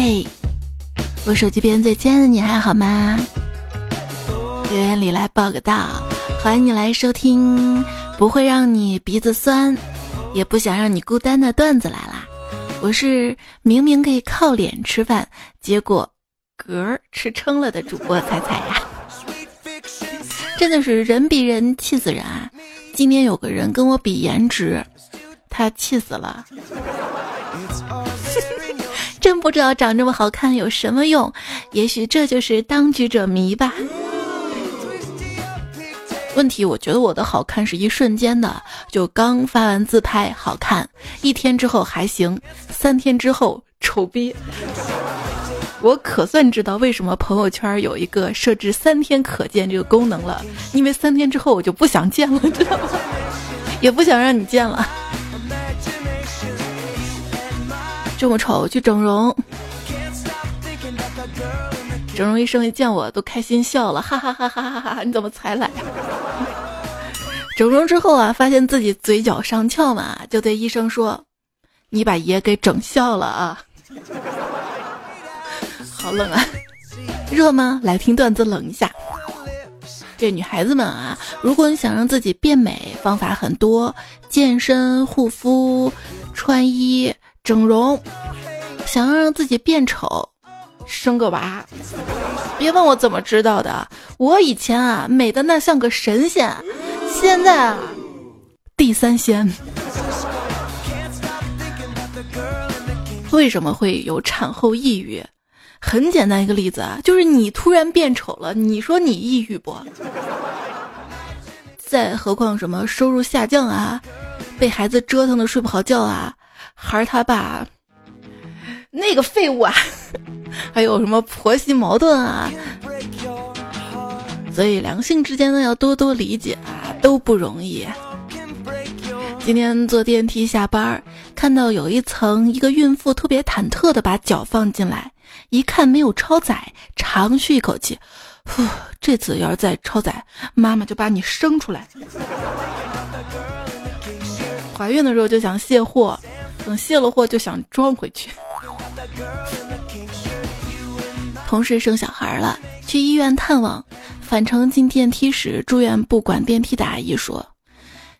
嘿，我手机边最亲爱的你还好吗？留言里来报个到，欢迎你来收听，不会让你鼻子酸，也不想让你孤单的段子来啦。我是明明可以靠脸吃饭，结果嗝吃撑了的主播彩彩呀。真的是人比人气死人啊！今天有个人跟我比颜值，他气死了。真不知道长这么好看有什么用，也许这就是当局者迷吧。问题，我觉得我的好看是一瞬间的，就刚发完自拍好看，一天之后还行，三天之后丑逼。我可算知道为什么朋友圈有一个设置三天可见这个功能了，因为三天之后我就不想见了，知道吗？也不想让你见了。这么丑去整容，整容医生一见我都开心笑了，哈哈哈哈哈哈！你怎么才来？整容之后啊，发现自己嘴角上翘嘛，就对医生说：“你把爷给整笑了啊！” 好冷啊，热吗？来听段子冷一下。这女孩子们啊，如果你想让自己变美，方法很多：健身、护肤、穿衣、整容。想要让自己变丑，生个娃。别问我怎么知道的，我以前啊美的那像个神仙，现在啊地三鲜。为什么会有产后抑郁？很简单一个例子啊，就是你突然变丑了，你说你抑郁不？再何况什么收入下降啊，被孩子折腾的睡不好觉啊，孩儿他爸那个废物啊，还有什么婆媳矛盾啊？所以两性之间呢要多多理解啊，都不容易。今天坐电梯下班，看到有一层一个孕妇特别忐忑的把脚放进来。一看没有超载，长吁一口气，呼，这次要是再超载，妈妈就把你生出来。怀孕的时候就想卸货，等卸了货就想装回去。同事生小孩了，去医院探望，返程进电梯时，住院部管电梯的阿姨说：“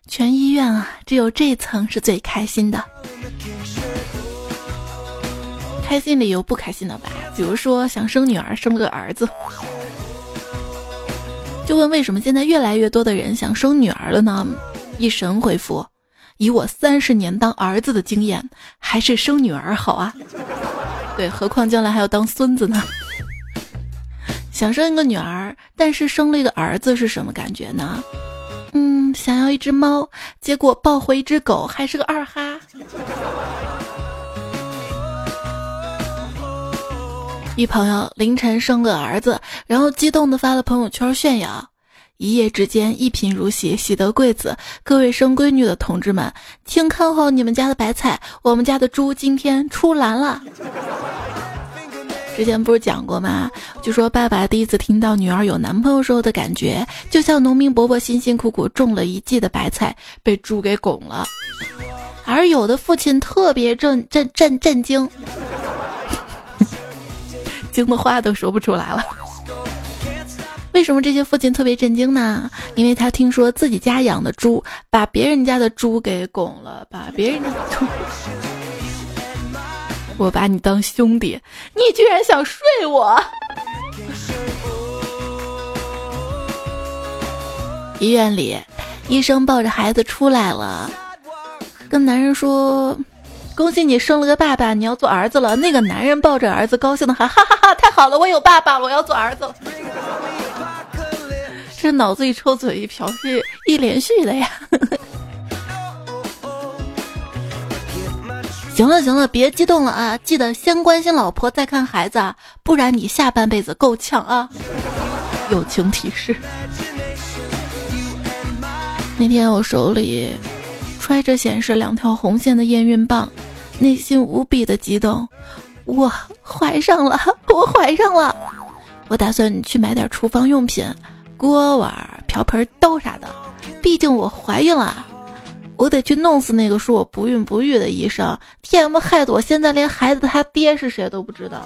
全医院啊，只有这层是最开心的。”开心里有不开心的吧，比如说想生女儿，生了个儿子，就问为什么现在越来越多的人想生女儿了呢？一神回复：以我三十年当儿子的经验，还是生女儿好啊。对，何况将来还要当孙子呢。想生一个女儿，但是生了一个儿子是什么感觉呢？嗯，想要一只猫，结果抱回一只狗，还是个二哈。一朋友凌晨生个儿子，然后激动的发了朋友圈炫耀，一夜之间一贫如洗，喜得贵子。各位生闺女的同志们，请看好你们家的白菜，我们家的猪今天出栏了。之前不是讲过吗？就说爸爸第一次听到女儿有男朋友时候的感觉，就像农民伯伯辛辛苦苦种了一季的白菜被猪给拱了，而有的父亲特别震震震震惊。惊的话都说不出来了。为什么这些父亲特别震惊呢？因为他听说自己家养的猪把别人家的猪给拱了，把别人家的猪。我把你当兄弟，你居然想睡我！医院里，医生抱着孩子出来了，跟男人说。恭喜你生了个爸爸，你要做儿子了。那个男人抱着儿子，高兴的喊：哈哈哈！太好了，我有爸爸，我要做儿子了。这脑子一抽，嘴一瓢，是一连续的呀。行了行了，别激动了啊！记得先关心老婆，再看孩子，啊，不然你下半辈子够呛啊。友情提示：那天我手里揣着显示两条红线的验孕棒。内心无比的激动，我怀上了，我怀上了，我打算去买点厨房用品，锅碗瓢盆刀啥的，毕竟我怀孕了。我得去弄死那个说我不孕不育的医生！TM 害得我现在连孩子他爹是谁都不知道。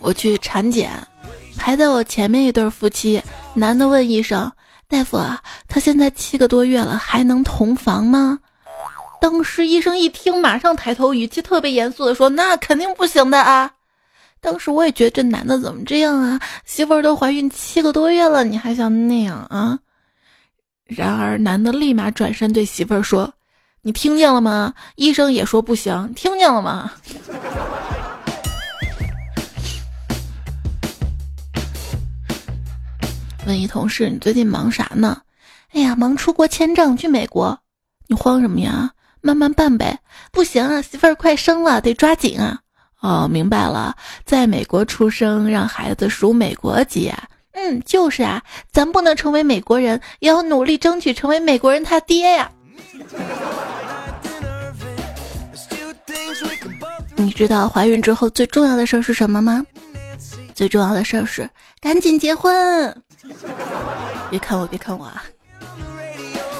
我去产检，排在我前面一对夫妻，男的问医生：“大夫啊，他现在七个多月了，还能同房吗？”当时医生一听，马上抬头，语气特别严肃的说：“那肯定不行的啊！”当时我也觉得这男的怎么这样啊？媳妇儿都怀孕七个多月了，你还想那样啊？然而男的立马转身对媳妇儿说：“你听见了吗？医生也说不行，听见了吗？”问一同事：“你最近忙啥呢？”哎呀，忙出国签证去美国。你慌什么呀？慢慢办呗。不行啊，媳妇儿快生了，得抓紧啊。哦，明白了，在美国出生，让孩子属美国籍啊。嗯，就是啊，咱不能成为美国人，也要努力争取成为美国人他爹呀。你知道怀孕之后最重要的事儿是什么吗？最重要的事儿是赶紧结婚。别看我，别看我啊！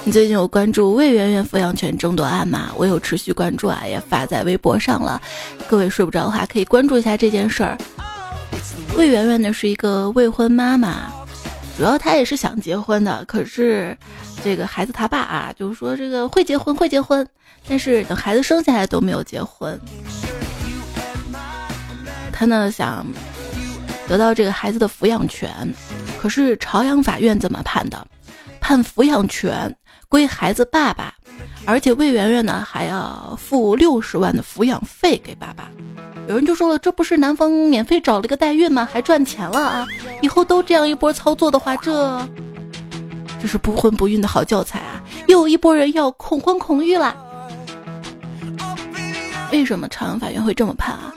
你最近有关注魏媛媛抚养权争夺案吗？我有持续关注啊，也发在微博上了。各位睡不着的话，可以关注一下这件事儿。魏媛媛呢是一个未婚妈妈，主要她也是想结婚的，可是这个孩子他爸啊，就是说这个会结婚会结婚，但是等孩子生下来都没有结婚。他呢想得到这个孩子的抚养权，可是朝阳法院怎么判的？判抚养权。归孩子爸爸，而且魏媛媛呢还要付六十万的抚养费给爸爸。有人就说了，这不是男方免费找了个代孕吗？还赚钱了啊！以后都这样一波操作的话，这这是不婚不孕的好教材啊！又有一波人要恐婚恐育了。为什么朝阳法院会这么判啊？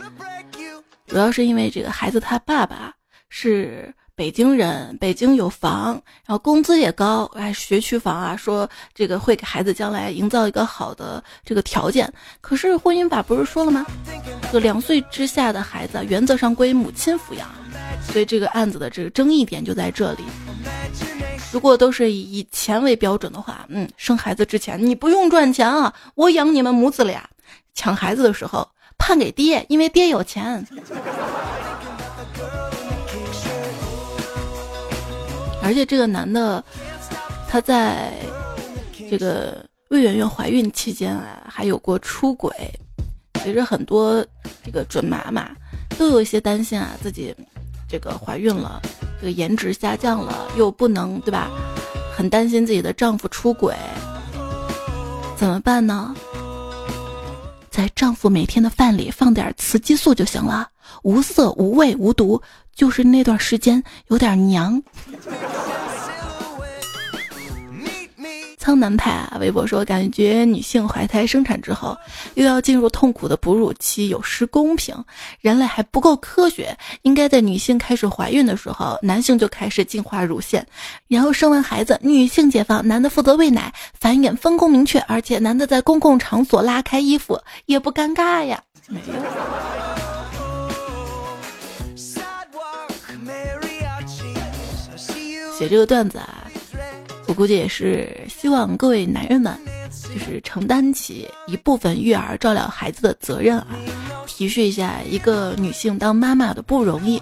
主要是因为这个孩子他爸爸是。北京人，北京有房，然后工资也高，哎，学区房啊，说这个会给孩子将来营造一个好的这个条件。可是婚姻法不是说了吗？就两岁之下的孩子原则上归母亲抚养，所以这个案子的这个争议点就在这里。如果都是以钱为标准的话，嗯，生孩子之前你不用赚钱啊，我养你们母子俩。抢孩子的时候判给爹，因为爹有钱。而且这个男的，他在这个魏媛媛怀孕期间啊，还有过出轨。其实很多这个准妈妈都有一些担心啊，自己这个怀孕了，这个颜值下降了，又不能对吧？很担心自己的丈夫出轨，怎么办呢？在丈夫每天的饭里放点雌激素就行了，无色无味无毒。就是那段时间有点娘。苍南派啊，微博说感觉女性怀胎生产之后又要进入痛苦的哺乳期，有失公平，人类还不够科学。应该在女性开始怀孕的时候，男性就开始进化乳腺，然后生完孩子，女性解放，男的负责喂奶繁衍，分工明确，而且男的在公共场所拉开衣服也不尴尬呀。没有。写这个段子啊，我估计也是希望各位男人们，就是承担起一部分育儿、照料孩子的责任啊，提示一下一个女性当妈妈的不容易。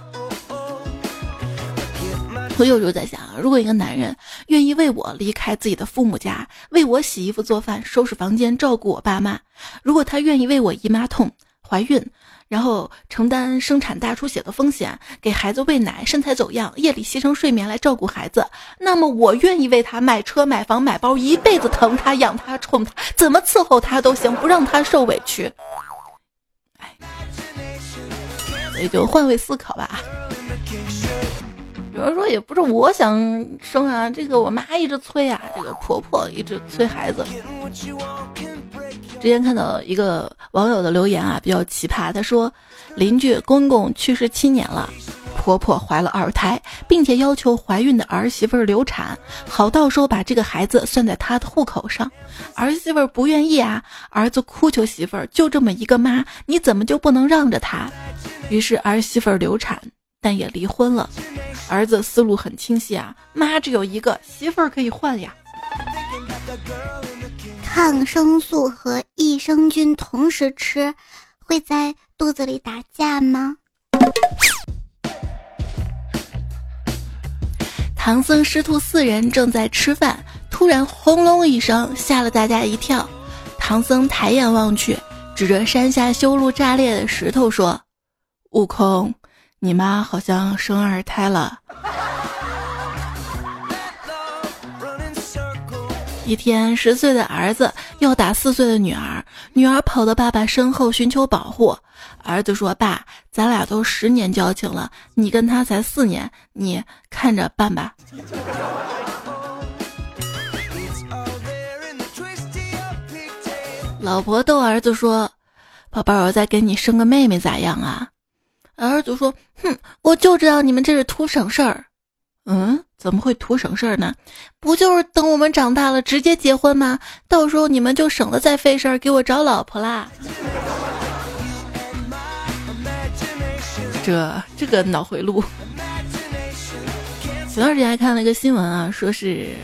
我有时候在想，如果一个男人愿意为我离开自己的父母家，为我洗衣服、做饭、收拾房间、照顾我爸妈，如果他愿意为我姨妈痛、怀孕。然后承担生产大出血的风险，给孩子喂奶，身材走样，夜里牺牲睡眠来照顾孩子。那么我愿意为他买车、买房、买包，一辈子疼他、养他、宠他，怎么伺候他都行，不让他受委屈。哎，所以就换位思考吧。有人说也不是我想生啊，这个我妈一直催啊，这个婆婆一直催孩子。之前看到一个网友的留言啊，比较奇葩。他说，邻居公公去世七年了，婆婆怀了二胎，并且要求怀孕的儿媳妇流产，好到时候把这个孩子算在他的户口上。儿媳妇不愿意啊，儿子哭求媳妇儿，就这么一个妈，你怎么就不能让着他？于是儿媳妇流产。但也离婚了。儿子思路很清晰啊，妈只有一个媳妇儿可以换呀。抗生素和益生菌同时吃，会在肚子里打架吗？唐僧师徒四人正在吃饭，突然轰隆一声，吓了大家一跳。唐僧抬眼望去，指着山下修路炸裂的石头说：“悟空，你妈好像生二胎了。”一天，十岁的儿子要打四岁的女儿，女儿跑到爸爸身后寻求保护。儿子说：“爸，咱俩都十年交情了，你跟他才四年，你看着办吧。” 老婆逗儿子说：“宝贝儿，我再给你生个妹妹咋样啊？”儿子说：“哼，我就知道你们这是图省事儿。”嗯，怎么会图省事儿呢？不就是等我们长大了直接结婚吗？到时候你们就省得再费事儿给我找老婆啦。这这个脑回路。前段时间还看了一个新闻啊，说是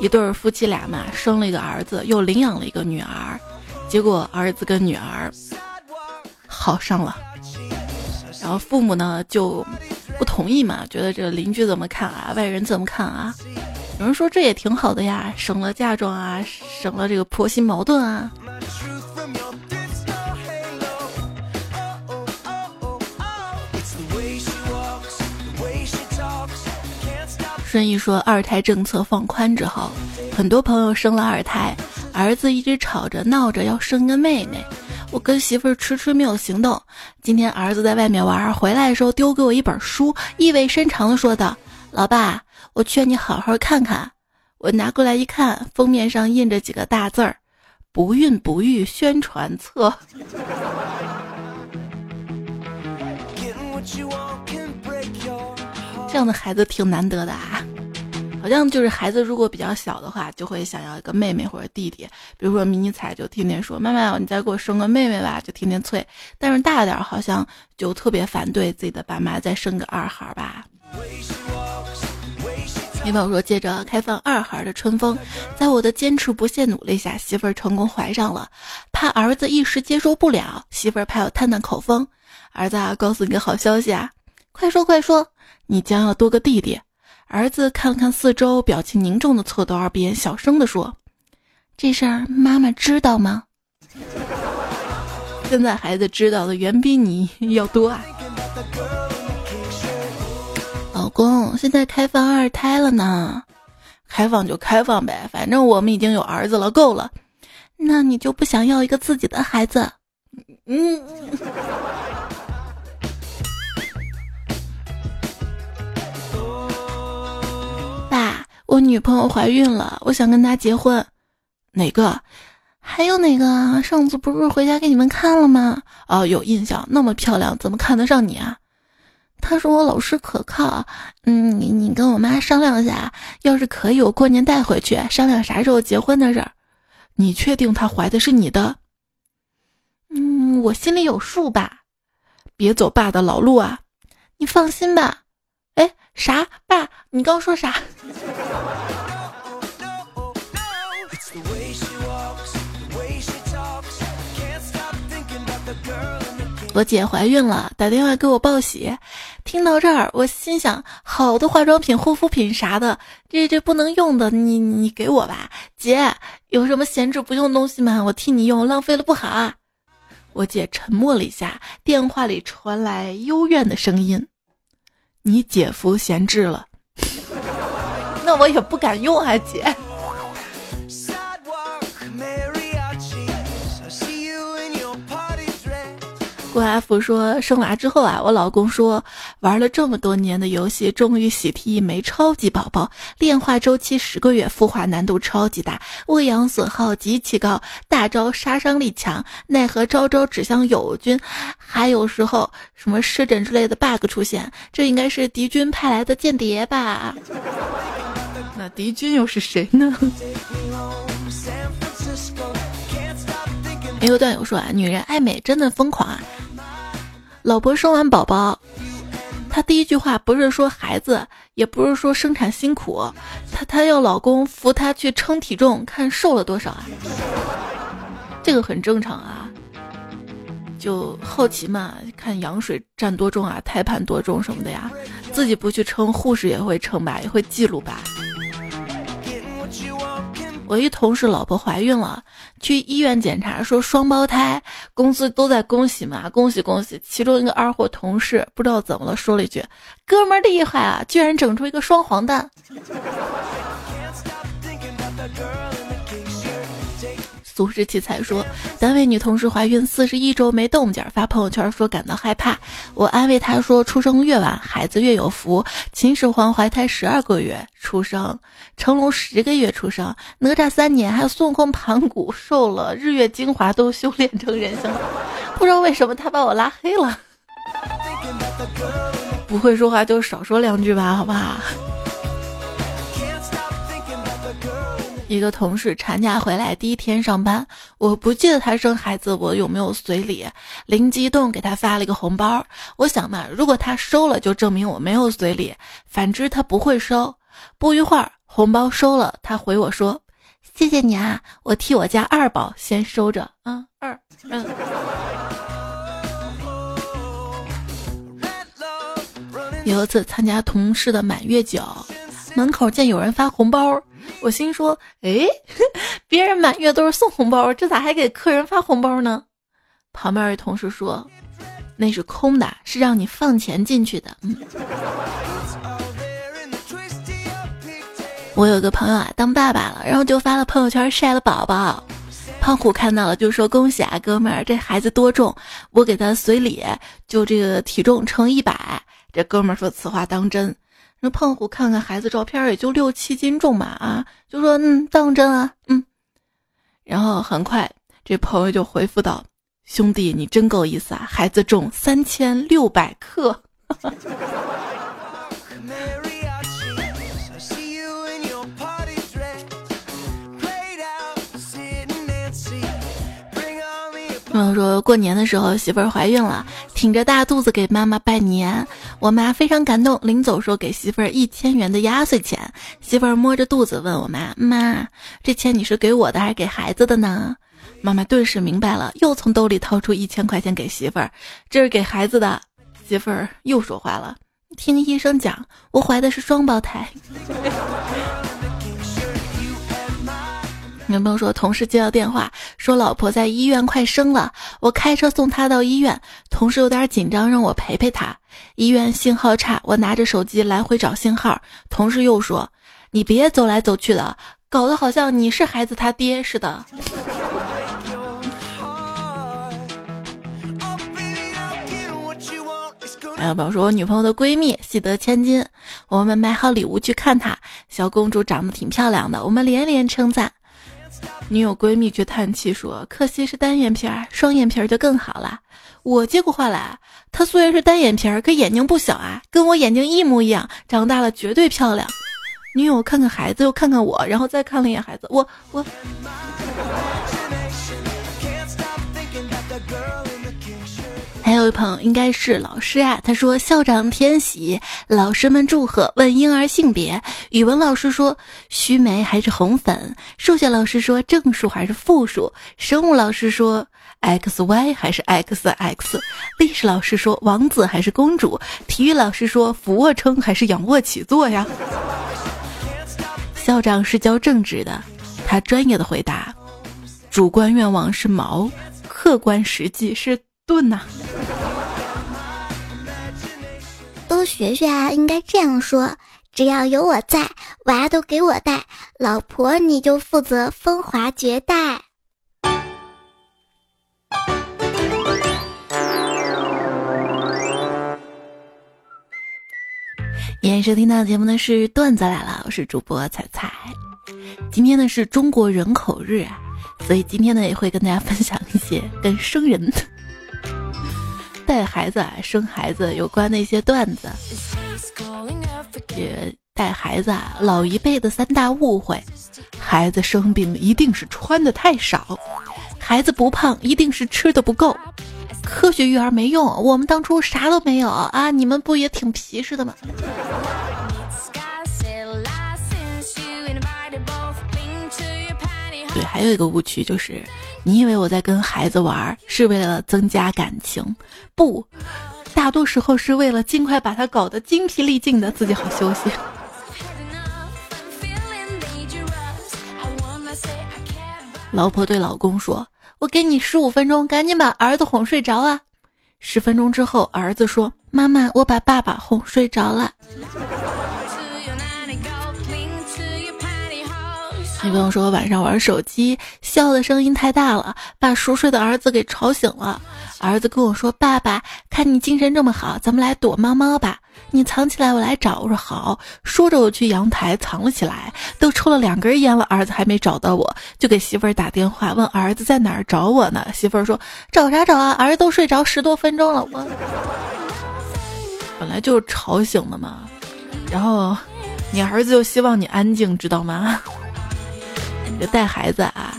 一对夫妻俩嘛，生了一个儿子，又领养了一个女儿，结果儿子跟女儿好上了，然后父母呢就不同意嘛，觉得这个邻居怎么看啊，外人怎么看啊？有人说这也挺好的呀，省了嫁妆啊，省了这个婆媳矛盾啊。顺义说，二胎政策放宽之后，很多朋友生了二胎，儿子一直吵着闹着要生个妹妹，我跟媳妇儿迟迟没有行动。今天儿子在外面玩，回来的时候丢给我一本书，意味深长的说道：“老爸，我劝你好好看看。”我拿过来一看，封面上印着几个大字儿：“不孕不育宣传册。”这样的孩子挺难得的啊，好像就是孩子如果比较小的话，就会想要一个妹妹或者弟弟。比如说迷你彩就天天说：“妈妈，你再给我生个妹妹吧。”就天天催。但是大点儿好像就特别反对自己的爸妈再生个二孩吧。有朋友说，借着开放二孩的春风，在我的坚持不懈努力下，媳妇儿成功怀上了。怕儿子一时接受不了，媳妇儿怕我探探口风。儿子啊，告诉你个好消息啊！快说快说，你将要多个弟弟。儿子看了看四周，表情凝重的凑到耳边，小声的说：“这事儿妈妈知道吗？”现在孩子知道的远比你要多啊！老公，现在开放二胎了呢，开放就开放呗，反正我们已经有儿子了，够了。那你就不想要一个自己的孩子？嗯。我女朋友怀孕了，我想跟她结婚。哪个？还有哪个？上次不是回家给你们看了吗？哦，有印象。那么漂亮，怎么看得上你啊？他说我老实可靠。嗯，你你跟我妈商量一下，要是可以，我过年带回去，商量啥时候结婚的事儿。你确定她怀的是你的？嗯，我心里有数吧。别走爸的老路啊！你放心吧。哎，啥？爸，你刚说啥？我姐怀孕了，打电话给我报喜。听到这儿，我心想：好多化妆品、护肤品啥的，这这不能用的，你你给我吧。姐，有什么闲置不用的东西吗？我替你用，浪费了不好啊。我姐沉默了一下，电话里传来幽怨的声音：“你姐夫闲置了。”那我也不敢用啊，姐。郭阿福说：“生娃之后啊，我老公说玩了这么多年的游戏，终于喜提一枚超级宝宝。炼化周期十个月，孵化难度超级大，喂养损耗极其高，大招杀伤力强，奈何招招指向友军，还有时候什么湿疹之类的 bug 出现。这应该是敌军派来的间谍吧？那敌军又是谁呢？” 一个段友说啊，女人爱美真的疯狂啊。老婆生完宝宝，她第一句话不是说孩子，也不是说生产辛苦，她她要老公扶她去称体重，看瘦了多少啊？这个很正常啊，就好奇嘛，看羊水占多重啊，胎盘多重什么的呀，自己不去称，护士也会称吧，也会记录吧。我一同事老婆怀孕了，去医院检查说双胞胎，公司都在恭喜嘛，恭喜恭喜。其中一个二货同事不知道怎么了，说了一句：“哥们儿厉害啊，居然整出一个双黄蛋。”俗世奇才说，单位女同事怀孕四十一周没动静，发朋友圈说感到害怕。我安慰她说，出生越晚，孩子越有福。秦始皇怀胎十二个月出生，成龙十个月出生，哪吒三年，还有孙悟空盘古瘦了，日月精华都修炼成人形。不知道为什么他把我拉黑了。不会说话就少说两句吧，好不好？一个同事产假回来第一天上班，我不记得他生孩子我有没有随礼，灵机一动给他发了一个红包。我想嘛，如果他收了，就证明我没有随礼；反之，他不会收。不一会儿，红包收了，他回我说：“谢谢你啊，我替我家二宝先收着啊。”二，嗯。有一次参加同事的满月酒，门口见有人发红包。我心说：“哎，别人满月都是送红包，这咋还给客人发红包呢？”旁边的同事说：“那是空的，是让你放钱进去的。”嗯。我有个朋友啊，当爸爸了，然后就发了朋友圈晒了宝宝。胖虎看到了就说：“恭喜啊，哥们儿，这孩子多重？我给他随礼，就这个体重乘一百。”这哥们儿说：“此话当真？”那胖虎看看孩子照片，也就六七斤重吧，啊，就说嗯，当真啊，嗯。然后很快，这朋友就回复道：“兄弟，你真够意思啊，孩子重三千六百克。”朋友说过年的时候媳妇儿怀孕了，挺着大肚子给妈妈拜年，我妈非常感动，临走说给媳妇儿一千元的压岁钱。媳妇儿摸着肚子问我妈：“妈，这钱你是给我的还是给孩子的呢？”妈妈顿时明白了，又从兜里掏出一千块钱给媳妇儿：“这是给孩子的。”媳妇儿又说话了：“听医生讲，我怀的是双胞胎。” 女朋友说，同事接到电话，说老婆在医院快生了，我开车送她到医院。同事有点紧张，让我陪陪她。医院信号差，我拿着手机来回找信号。同事又说：“你别走来走去的，搞得好像你是孩子他爹似的。”还有朋友说，我女朋友的闺蜜喜得千金，我们买好礼物去看她。小公主长得挺漂亮的，我们连连称赞。女友闺蜜却叹气说：“可惜是单眼皮儿，双眼皮儿就更好了。”我接过话来：“她虽然是单眼皮儿，可眼睛不小啊，跟我眼睛一模一样，长大了绝对漂亮。”女友看看孩子，又看看我，然后再看了一眼孩子，我我。还有一朋友应该是老师啊，他说校长天喜，老师们祝贺，问婴儿性别。语文老师说须眉还是红粉，数学老师说正数还是负数，生物老师说 x y 还是 x x，历史老师说王子还是公主，体育老师说俯卧撑还是仰卧起坐呀。校长是教政治的，他专业的回答：主观愿望是毛，客观实际是。盾呐，多学学啊！应该这样说：只要有我在，娃都给我带，老婆你就负责风华绝代。今天收听到的节目呢是段子来了，我是主播彩彩。今天呢是中国人口日啊，所以今天呢也会跟大家分享一些跟生人。带孩子啊，生孩子有关的一些段子。也带孩子啊，老一辈的三大误会：孩子生病一定是穿的太少，孩子不胖一定是吃的不够，科学育儿没用，我们当初啥都没有啊！你们不也挺皮实的吗？对，还有一个误区就是，你以为我在跟孩子玩是为了增加感情，不，大多时候是为了尽快把他搞得精疲力尽的，自己好休息。老婆对老公说：“我给你十五分钟，赶紧把儿子哄睡着啊！”十分钟之后，儿子说：“妈妈，我把爸爸哄睡着了。”女朋友说晚上玩手机，笑的声音太大了，把熟睡的儿子给吵醒了。儿子跟我说：“爸爸，看你精神这么好，咱们来躲猫猫吧。你藏起来，我来找。”我说好。说着我去阳台藏了起来。都抽了两根烟了，儿子还没找到我，就给媳妇儿打电话问儿子在哪儿找我呢。媳妇儿说：“找啥找啊？儿子都睡着十多分钟了。”我本来就吵醒的嘛，然后你儿子就希望你安静，知道吗？就带孩子啊，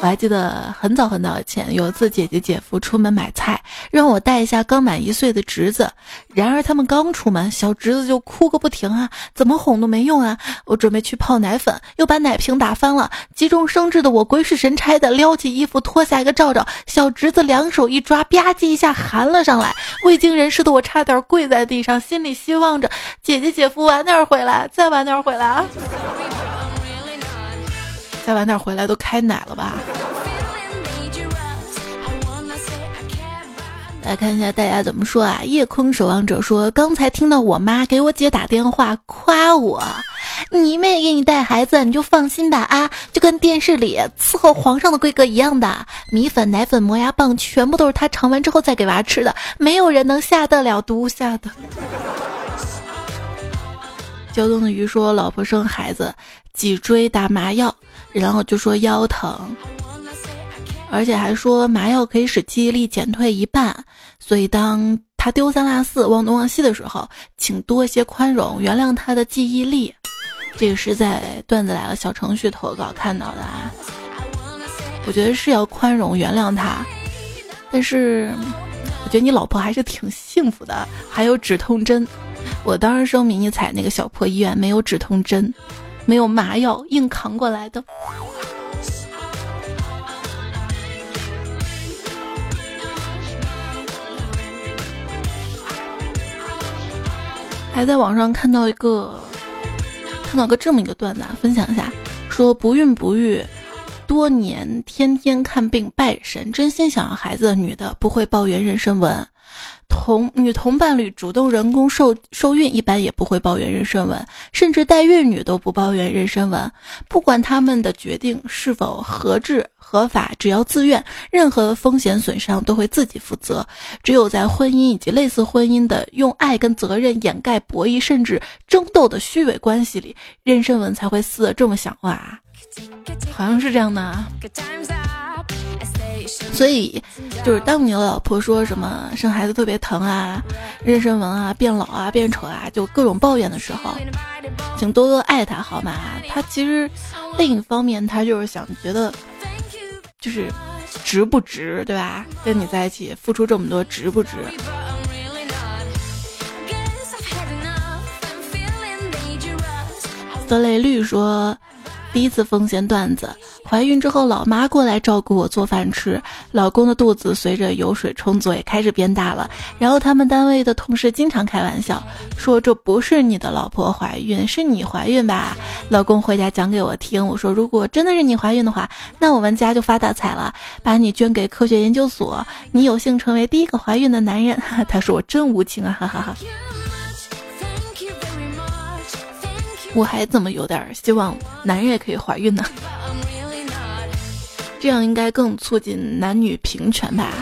我还记得很早很早以前，有一次姐姐姐夫出门买菜，让我带一下刚满一岁的侄子。然而他们刚出门，小侄子就哭个不停啊，怎么哄都没用啊。我准备去泡奶粉，又把奶瓶打翻了。急中生智的我鬼使神差的撩起衣服脱下一个罩罩，小侄子两手一抓，吧唧一下含了上来。未经人事的我差点跪在地上，心里希望着姐姐姐夫晚点回来，再晚点回来啊。再晚点回来都开奶了吧？来看一下大家怎么说啊？夜空守望者说，刚才听到我妈给我姐打电话夸我，你妹给你带孩子，你就放心吧啊，就跟电视里伺候皇上的规格一样的，米粉、奶粉、磨牙棒，全部都是他尝完之后再给娃吃的，没有人能下得了毒下的。胶东的鱼说，老婆生孩子，脊椎打麻药。然后就说腰疼，而且还说麻药可以使记忆力减退一半，所以当他丢三落四、忘东忘西的时候，请多一些宽容，原谅他的记忆力。这个是在段子来了小程序投稿看到的啊，我觉得是要宽容原谅他，但是我觉得你老婆还是挺幸福的，还有止痛针。我当时生迷你彩那个小破医院没有止痛针。没有麻药，硬扛过来的。还在网上看到一个，看到个这么一个段子，分享一下：说不孕不育多年，天天看病拜神，真心想要孩子的女的不会抱怨妊娠纹。同女同伴侣主动人工受受孕，一般也不会抱怨妊娠纹，甚至代孕女都不抱怨妊娠纹。不管他们的决定是否合制合法，只要自愿，任何风险损伤都会自己负责。只有在婚姻以及类似婚姻的用爱跟责任掩盖博弈甚至争斗的虚伪关系里，妊娠纹才会撕得这么响哇！好像是这样的。所以，就是当你的老婆说什么生孩子特别疼啊、妊娠纹啊、变老啊、变丑啊，就各种抱怨的时候，请多多爱她好吗？她其实另一方面，她就是想觉得，就是值不值，对吧？跟你在一起付出这么多，值不值？色类绿说。第一次奉献段子，怀孕之后，老妈过来照顾我做饭吃，老公的肚子随着油水充足也开始变大了。然后他们单位的同事经常开玩笑说：“这不是你的老婆怀孕，是你怀孕吧？”老公回家讲给我听，我说：“如果真的是你怀孕的话，那我们家就发大财了，把你捐给科学研究所，你有幸成为第一个怀孕的男人。”他说我真无情啊，哈哈哈。我还怎么有点希望男人也可以怀孕呢？这样应该更促进男女平权吧？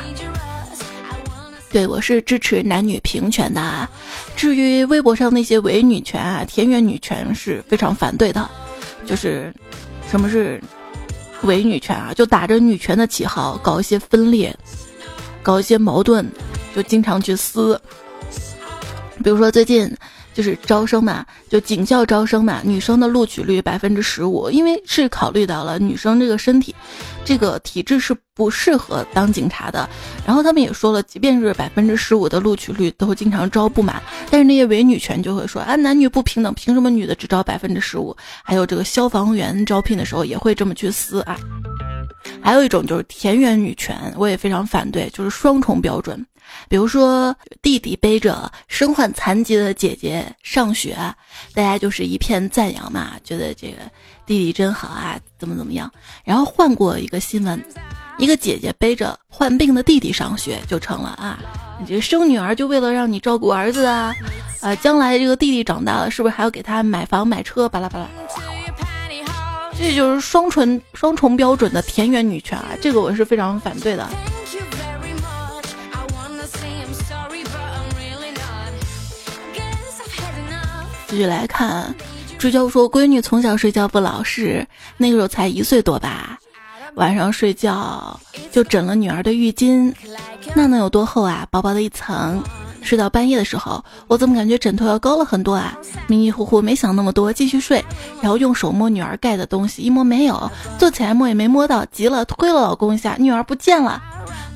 对，我是支持男女平权的。至于微博上那些伪女权啊、田园女权是非常反对的。就是什么是伪女权啊？就打着女权的旗号搞一些分裂，搞一些矛盾，就经常去撕。比如说最近。就是招生嘛，就警校招生嘛，女生的录取率百分之十五，因为是考虑到了女生这个身体，这个体质是不适合当警察的。然后他们也说了，即便是百分之十五的录取率，都经常招不满。但是那些伪女权就会说啊，男女不平等，凭什么女的只招百分之十五？还有这个消防员招聘的时候也会这么去撕啊。还有一种就是田园女权，我也非常反对，就是双重标准。比如说，弟弟背着身患残疾的姐姐上学，大家就是一片赞扬嘛，觉得这个弟弟真好啊，怎么怎么样。然后换过一个新闻，一个姐姐背着患病的弟弟上学，就成了啊，你这生女儿就为了让你照顾儿子啊，啊，将来这个弟弟长大了，是不是还要给他买房买车？巴拉巴拉。这就是双重双重标准的田园女权啊，这个我是非常反对的。继续来看，追焦说闺女从小睡觉不老实，那个时候才一岁多吧，晚上睡觉就枕了女儿的浴巾，那能有多厚啊？薄薄的一层。睡到半夜的时候，我怎么感觉枕头要高了很多啊？迷迷糊糊没想那么多，继续睡，然后用手摸女儿盖的东西，一摸没有，坐起来摸也没摸到，急了推了老公一下，女儿不见了。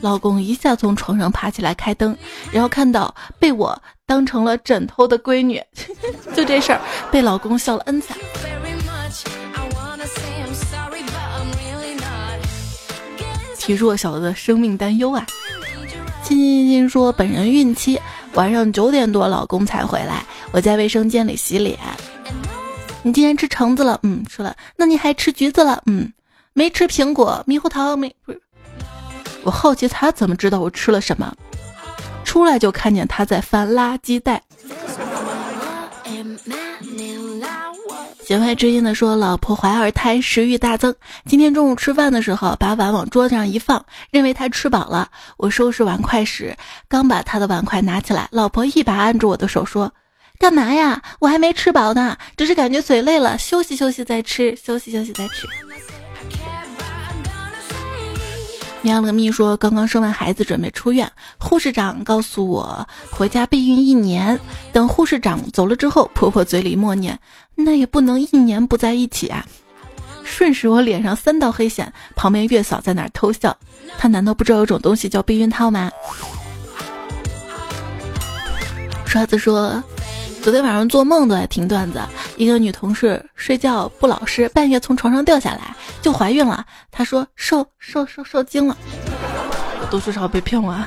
老公一下从床上爬起来开灯，然后看到被我当成了枕头的闺女，就这事儿被老公笑了 n 次，提弱小的生命担忧啊！亲亲亲说本人孕期，晚上九点多老公才回来，我在卫生间里洗脸。你今天吃橙子了？嗯，吃了。那你还吃橘子了？嗯，没吃苹果、猕猴桃没不是。我好奇他怎么知道我吃了什么，出来就看见他在翻垃圾袋。弦外之音的说，老婆怀二胎，食欲大增。今天中午吃饭的时候，把碗往桌子上一放，认为他吃饱了。我收拾碗筷时，刚把他的碗筷拿起来，老婆一把按住我的手，说：“干嘛呀？我还没吃饱呢，只是感觉嘴累了，休息休息再吃，休息休息再吃。”喵了个咪说，刚刚生完孩子，准备出院。护士长告诉我，回家备孕一年。等护士长走了之后，婆婆嘴里默念：“那也不能一年不在一起啊。”瞬时我脸上三道黑线。旁边月嫂在那儿偷笑，她难道不知道有种东西叫避孕套吗？刷子说。昨天晚上做梦都在听段子，一个女同事睡觉不老实，半夜从床上掉下来就怀孕了。她说受受受受惊了，读书少被骗啊。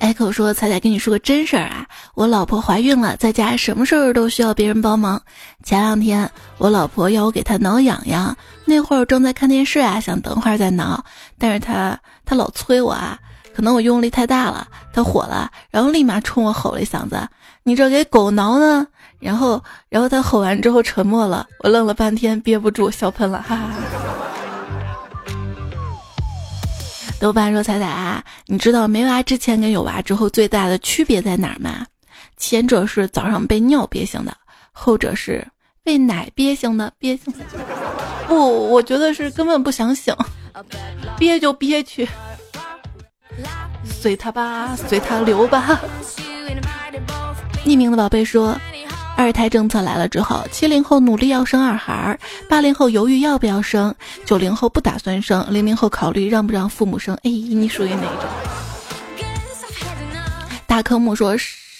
Echo 说：“彩彩跟你说个真事儿啊，我老婆怀孕了，在家什么事儿都需要别人帮忙。前两天我老婆要我给她挠痒痒，那会儿正在看电视啊，想等会儿再挠，但是她她老催我啊。”可能我用力太大了，他火了，然后立马冲我吼了一嗓子：“你这给狗挠呢！”然后，然后他吼完之后沉默了，我愣了半天，憋不住笑喷了，哈哈。豆瓣说：“彩彩啊，你知道没娃之前跟有娃之后最大的区别在哪吗？前者是早上被尿憋醒的，后者是被奶憋醒的。憋醒不，我觉得是根本不想醒，憋就憋去。”随他吧，随他流吧。匿名的宝贝说，二胎政策来了之后，七零后努力要生二孩儿，八零后犹豫要不要生，九零后不打算生，零零后考虑让不让父母生。哎，你属于哪一种？大科目说，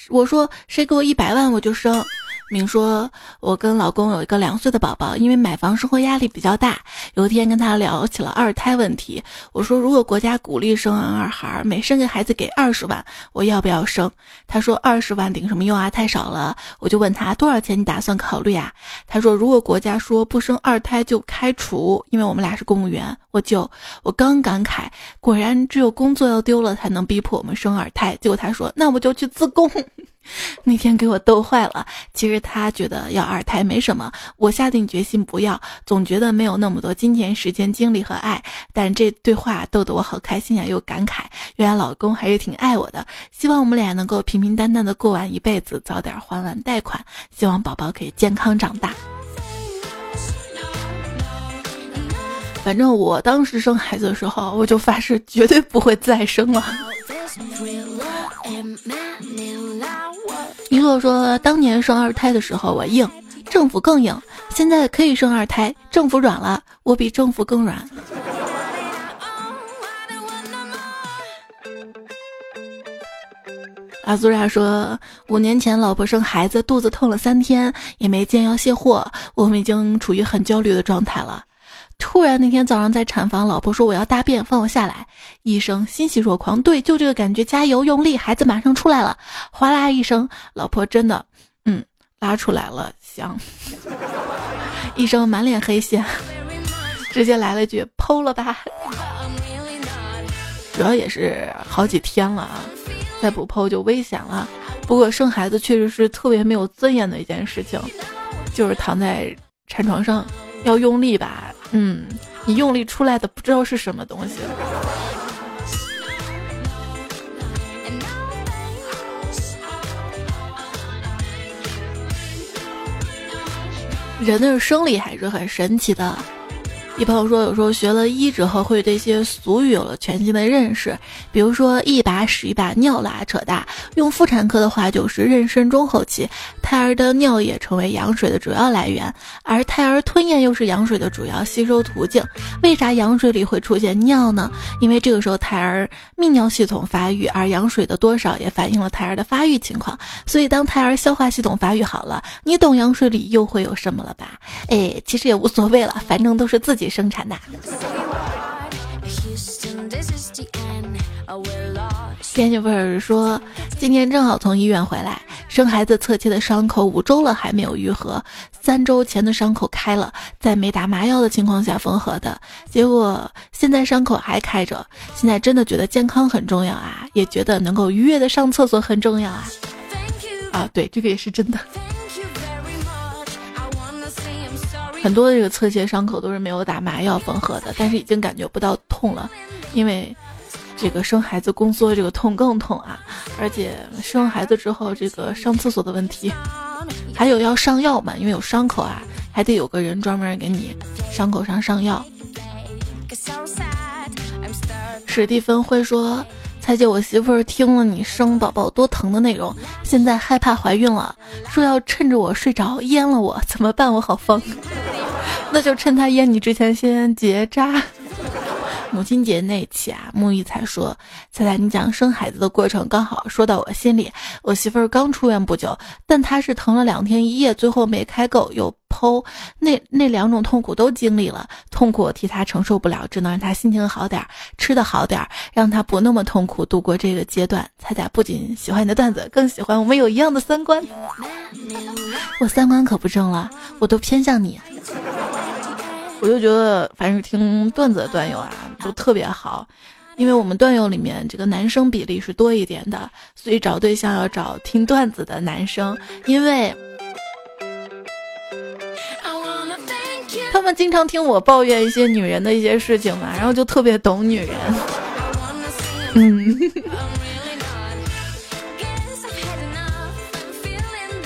我说谁给我一百万我就生。明说：“我跟老公有一个两岁的宝宝，因为买房生活压力比较大。有一天跟他聊起了二胎问题，我说如果国家鼓励生二孩，每生个孩子给二十万，我要不要生？他说二十万顶什么用啊，太少了。我就问他多少钱你打算考虑啊？他说如果国家说不生二胎就开除，因为我们俩是公务员。我就我刚感慨，果然只有工作要丢了才能逼迫我们生二胎。结果他说那我就去自贡。” 那天给我逗坏了。其实他觉得要二胎没什么，我下定决心不要，总觉得没有那么多金钱、时间、精力和爱。但这对话逗得我好开心呀，又感慨，原来老公还是挺爱我的。希望我们俩能够平平淡淡的过完一辈子，早点还完贷款。希望宝宝可以健康长大。反正我当时生孩子的时候，我就发誓绝对不会再生了。尼洛说，当年生二胎的时候我硬，政府更硬，现在可以生二胎，政府软了，我比政府更软。阿苏亚说，五年前老婆生孩子，肚子痛了三天，也没见要卸货，我们已经处于很焦虑的状态了。突然那天早上在产房，老婆说我要大便，放我下来。医生欣喜若狂，对，就这个感觉，加油，用力，孩子马上出来了。哗啦一声，老婆真的，嗯，拉出来了，香。医生满脸黑线，直接来了句剖了吧。主要也是好几天了啊。再不剖就危险了。不过生孩子确实是特别没有尊严的一件事情，就是躺在产床上要用力吧，嗯，你用力出来的不知道是什么东西。人的生理还是很神奇的。一朋友说，有时候学了医之后，会对一些俗语有了全新的认识。比如说，一把屎一把尿拉扯大。用妇产科的话，就是妊娠中后期，胎儿的尿液成为羊水的主要来源，而胎儿吞咽又是羊水的主要吸收途径。为啥羊水里会出现尿呢？因为这个时候胎儿泌尿系统发育，而羊水的多少也反映了胎儿的发育情况。所以，当胎儿消化系统发育好了，你懂羊水里又会有什么了吧？哎，其实也无所谓了，反正都是自己。生产的。天气味儿说，今天正好从医院回来，生孩子侧切的伤口五周了还没有愈合，三周前的伤口开了，在没打麻药的情况下缝合的，结果现在伤口还开着。现在真的觉得健康很重要啊，也觉得能够愉悦的上厕所很重要啊。啊，对，这个也是真的。很多的这个侧切伤口都是没有打麻药缝合的，但是已经感觉不到痛了，因为这个生孩子宫缩这个痛更痛啊，而且生孩子之后这个上厕所的问题，还有要上药嘛，因为有伤口啊，还得有个人专门给你伤口上上药。史蒂芬会说。蔡姐，我媳妇儿听了你生宝宝多疼的内容，现在害怕怀孕了，说要趁着我睡着阉了我，怎么办？我好疯。那就趁他阉你之前先结扎。母亲节那期啊，木易才说：“猜猜你讲生孩子的过程，刚好说到我心里。我媳妇儿刚出院不久，但她是疼了两天一夜，最后没开够，又剖，那那两种痛苦都经历了。痛苦我替她承受不了，只能让她心情好点，吃的好点，让她不那么痛苦度过这个阶段。猜猜不仅喜欢你的段子，更喜欢我们有一样的三观。我三观可不正了，我都偏向你。”我就觉得，凡是听段子的段友啊，都特别好，因为我们段友里面这个男生比例是多一点的，所以找对象要找听段子的男生，因为他们经常听我抱怨一些女人的一些事情嘛，然后就特别懂女人。嗯，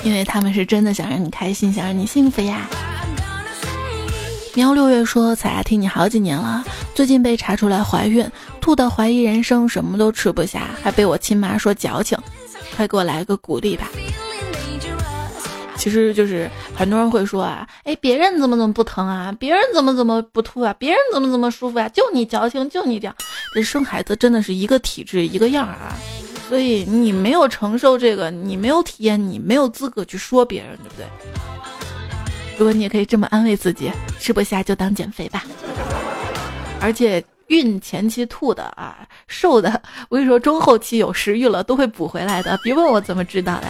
因为他们是真的想让你开心，想让你幸福呀。喵六月说：“彩霞听你好几年了，最近被查出来怀孕，吐到怀疑人生，什么都吃不下，还被我亲妈说矫情，快给我来个鼓励吧。”其实就是很多人会说啊，哎，别人怎么怎么不疼啊，别人怎么怎么不吐啊，别人怎么怎么舒服啊，就你矫情，就你这样。这生孩子真的是一个体质一个样啊，所以你没有承受这个，你没有体验，你没有资格去说别人，对不对？如果你也可以这么安慰自己，吃不下就当减肥吧。而且孕前期吐的啊，瘦的，我跟你说，中后期有食欲了都会补回来的。别问我怎么知道的。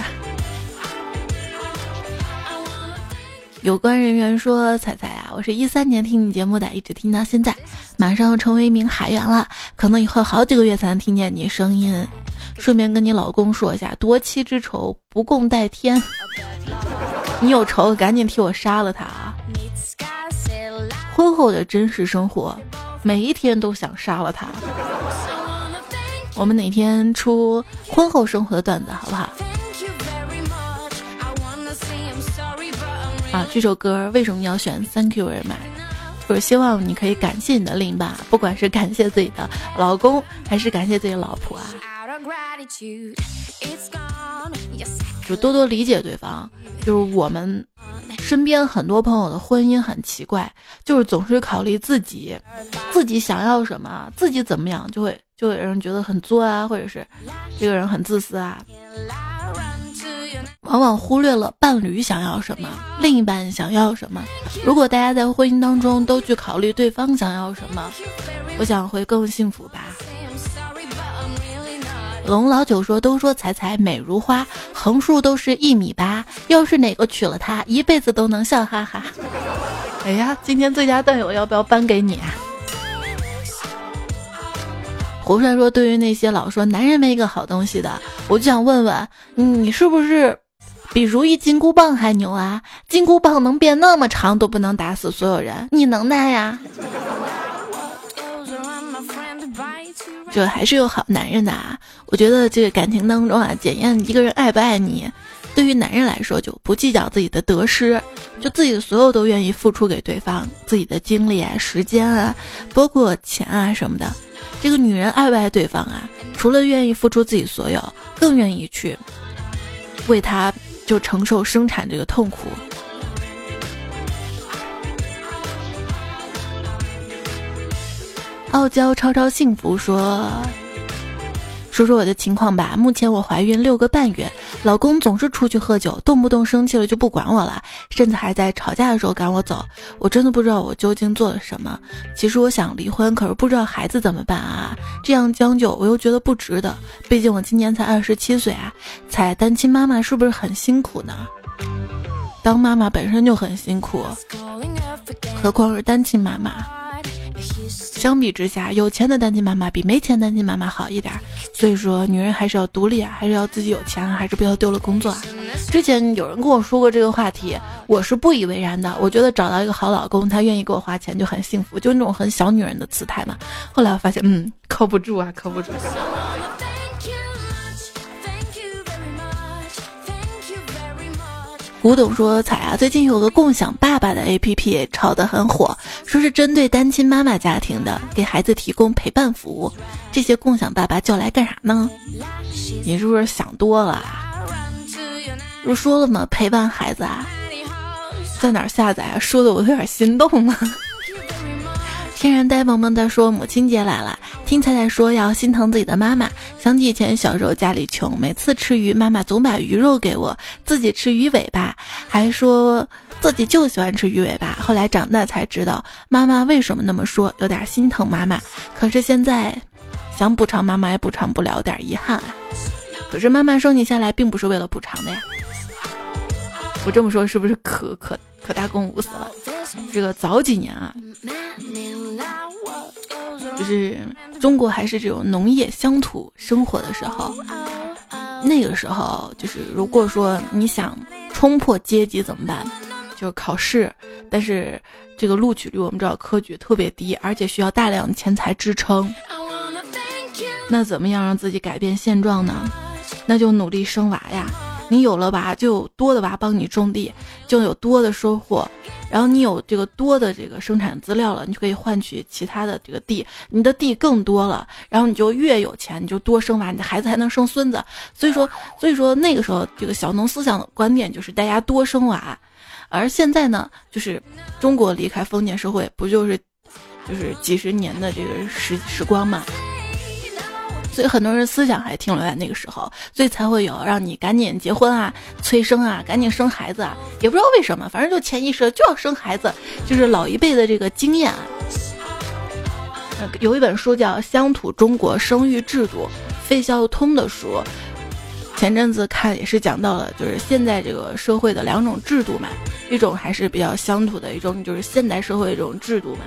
有关人员说：“彩彩啊，我是一三年听你节目的，一直听到现在，马上要成为一名海员了，可能以后好几个月才能听见你声音。顺便跟你老公说一下，夺妻之仇不共戴天。”你有仇，赶紧替我杀了他啊！婚后的真实生活，每一天都想杀了他。我们哪天出婚后生活的段子好不好？啊，这首歌为什么要选 Thank you very much？就是希望你可以感谢你的另一半，不管是感谢自己的老公，还是感谢自己老婆啊。就多多理解对方。就是我们身边很多朋友的婚姻很奇怪，就是总是考虑自己，自己想要什么，自己怎么样，就会就有人觉得很作啊，或者是这个人很自私啊，往往忽略了伴侣想要什么，另一半想要什么。如果大家在婚姻当中都去考虑对方想要什么，我想会更幸福吧。龙老九说：“都说彩彩美如花，横竖都是一米八。要是哪个娶了她，一辈子都能笑哈哈。”哎呀，今天最佳段友要不要颁给你啊？胡帅说：“对于那些老说男人没一个好东西的，我就想问问，你是不是比如意金箍棒还牛啊？金箍棒能变那么长，都不能打死所有人，你能耐呀？”就还是有好男人的啊！我觉得这个感情当中啊，检验一个人爱不爱你，对于男人来说就不计较自己的得失，就自己的所有都愿意付出给对方，自己的精力啊、时间啊，包括钱啊什么的。这个女人爱不爱对方啊？除了愿意付出自己所有，更愿意去为他就承受生产这个痛苦。傲娇超超幸福说：“说说我的情况吧。目前我怀孕六个半月，老公总是出去喝酒，动不动生气了就不管我了，甚至还在吵架的时候赶我走。我真的不知道我究竟做了什么。其实我想离婚，可是不知道孩子怎么办啊？这样将就，我又觉得不值得。毕竟我今年才二十七岁啊，才单亲妈妈是不是很辛苦呢？当妈妈本身就很辛苦，何况是单亲妈妈。”相比之下，有钱的单亲妈妈比没钱单亲妈妈好一点。所以说，女人还是要独立啊，还是要自己有钱，还是不要丢了工作啊。之前有人跟我说过这个话题，我是不以为然的。我觉得找到一个好老公，他愿意给我花钱就很幸福，就那种很小女人的姿态嘛。后来我发现，嗯，靠不住啊，靠不住。古董说：“彩啊，最近有个共享爸爸的 APP 炒得很火，说是针对单亲妈妈家庭的，给孩子提供陪伴服务。这些共享爸爸叫来干啥呢？你是不是想多了？不说了吗？陪伴孩子啊，在哪儿下载啊？说的我都有点心动了。”天然呆萌萌的说：“母亲节来了，听彩彩说要心疼自己的妈妈。想起以前小时候家里穷，每次吃鱼，妈妈总把鱼肉给我，自己吃鱼尾巴，还说自己就喜欢吃鱼尾巴。后来长大才知道，妈妈为什么那么说，有点心疼妈妈。可是现在，想补偿妈妈也补偿不了，有点遗憾啊。可是妈妈生你下来，并不是为了补偿的呀。我这么说是不是可可可大公无私了？这个早几年啊。”就是中国还是这种农业乡土生活的时候，那个时候就是如果说你想冲破阶级怎么办？就是考试，但是这个录取率我们知道科举特别低，而且需要大量钱财支撑。那怎么样让自己改变现状呢？那就努力生娃呀。你有了娃，就有多的娃帮你种地，就有多的收获。然后你有这个多的这个生产资料了，你就可以换取其他的这个地，你的地更多了，然后你就越有钱，你就多生娃，你的孩子还能生孙子。所以说，所以说那个时候这个小农思想的观念就是大家多生娃，而现在呢，就是中国离开封建社会，不就是就是几十年的这个时时光嘛。所以很多人思想还停留在那个时候，所以才会有让你赶紧结婚啊、催生啊、赶紧生孩子啊，也不知道为什么，反正就潜意识就要生孩子，就是老一辈的这个经验啊。有一本书叫《乡土中国生育制度》，费孝通的书，前阵子看也是讲到了，就是现在这个社会的两种制度嘛，一种还是比较乡土的，一种就是现代社会的这种制度嘛。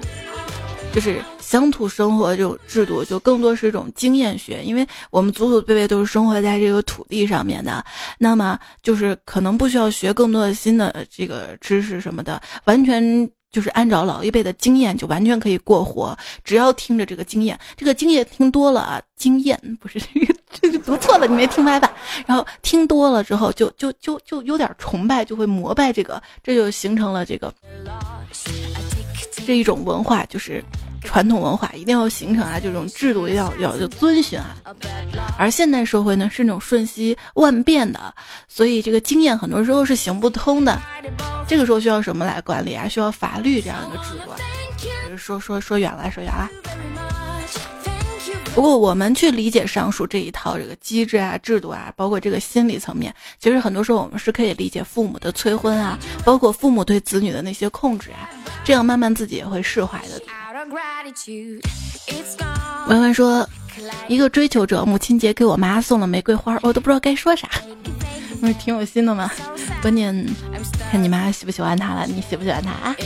就是乡土生活这种制度，就更多是一种经验学，因为我们祖祖辈辈都是生活在这个土地上面的，那么就是可能不需要学更多的新的这个知识什么的，完全就是按照老一辈的经验，就完全可以过活。只要听着这个经验，这个经验听多了啊，经验不是这个这个读错了，你没听白吧？然后听多了之后，就就就就有点崇拜，就会膜拜这个，这就形成了这个。这一种文化就是传统文化一定要形成啊，这种制度要要要遵循啊。而现代社会呢是那种瞬息万变的，所以这个经验很多时候是行不通的。这个时候需要什么来管理啊？需要法律这样一个制度。说说说远了，说远了。不过我们去理解上述这一套这个机制啊、制度啊，包括这个心理层面，其实很多时候我们是可以理解父母的催婚啊，包括父母对子女的那些控制啊，这样慢慢自己也会释怀的。文文说，一个追求者母亲节给我妈送了玫瑰花，我都不知道该说啥，不是挺有心的吗？关键看你妈喜不喜欢他了，你喜不喜欢他啊？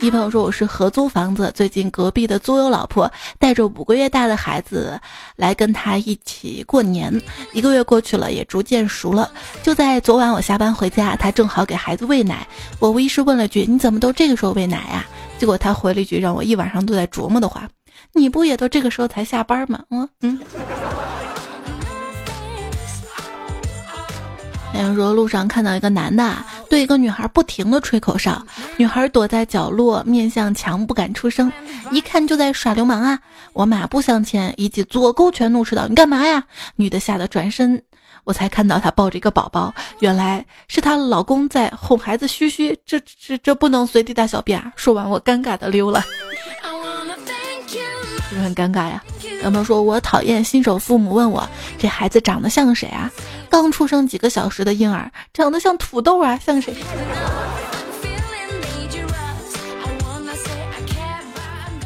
一朋友说我是合租房子，最近隔壁的租友老婆带着五个月大的孩子来跟他一起过年，一个月过去了，也逐渐熟了。就在昨晚我下班回家，他正好给孩子喂奶，我无意识问了句：“你怎么都这个时候喂奶呀？”结果他回了一句让我一晚上都在琢磨的话：“你不也都这个时候才下班吗？”嗯嗯。人说路上看到一个男的对一个女孩不停的吹口哨，女孩躲在角落面向墙不敢出声，一看就在耍流氓啊！我马步向前，一记左勾拳怒斥道：“你干嘛呀？”女的吓得转身，我才看到她抱着一个宝宝，原来是她老公在哄孩子嘘嘘，这这这不能随地大小便啊！说完我尴尬的溜了，是不是很尴尬呀？有朋友说我讨厌新手父母问我这孩子长得像谁啊？刚出生几个小时的婴儿长得像土豆啊，像谁？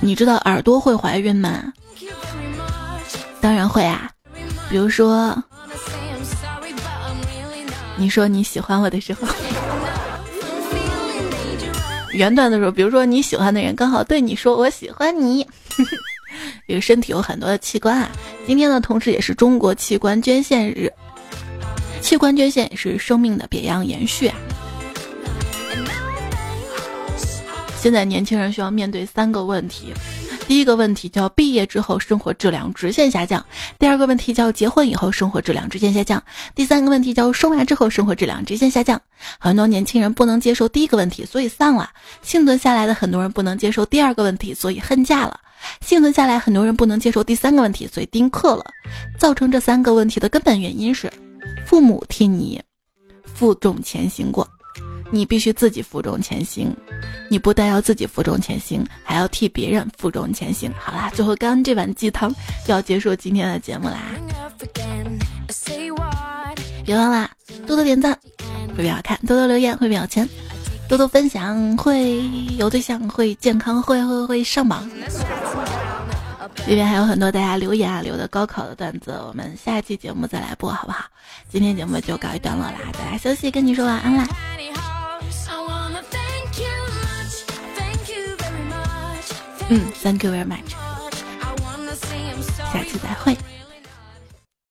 你知道耳朵会怀孕吗？当然会啊。比如说，你说你喜欢我的时候，原段的时候，比如说你喜欢的人刚好对你说我喜欢你。这个身体有很多的器官啊，今天呢，同时也是中国器官捐献日。器官捐献是生命的别样延续啊！现在年轻人需要面对三个问题：第一个问题叫毕业之后生活质量直线下降；第二个问题叫结婚以后生活质量直线下降；第三个问题叫生娃之后生活质量直线下降。很多年轻人不能接受第一个问题，所以丧了；幸存下来的很多人不能接受第二个问题，所以恨嫁了；幸存下来很多人不能接受第三个问题，所以丁克了。造成这三个问题的根本原因是。父母替你负重前行过，你必须自己负重前行。你不但要自己负重前行，还要替别人负重前行。好啦，最后干这碗鸡汤，就要结束今天的节目啦。别忘啦，多多点赞会比较看，多多留言会比较钱，多多分享会有对象，会健康，会会会上榜。这边还有很多大家留言啊留的高考的段子，我们下期节目再来播好不好？今天节目就告一段落啦，大家休息，跟你说晚安啦。嗯，Thank you very much，下期再会。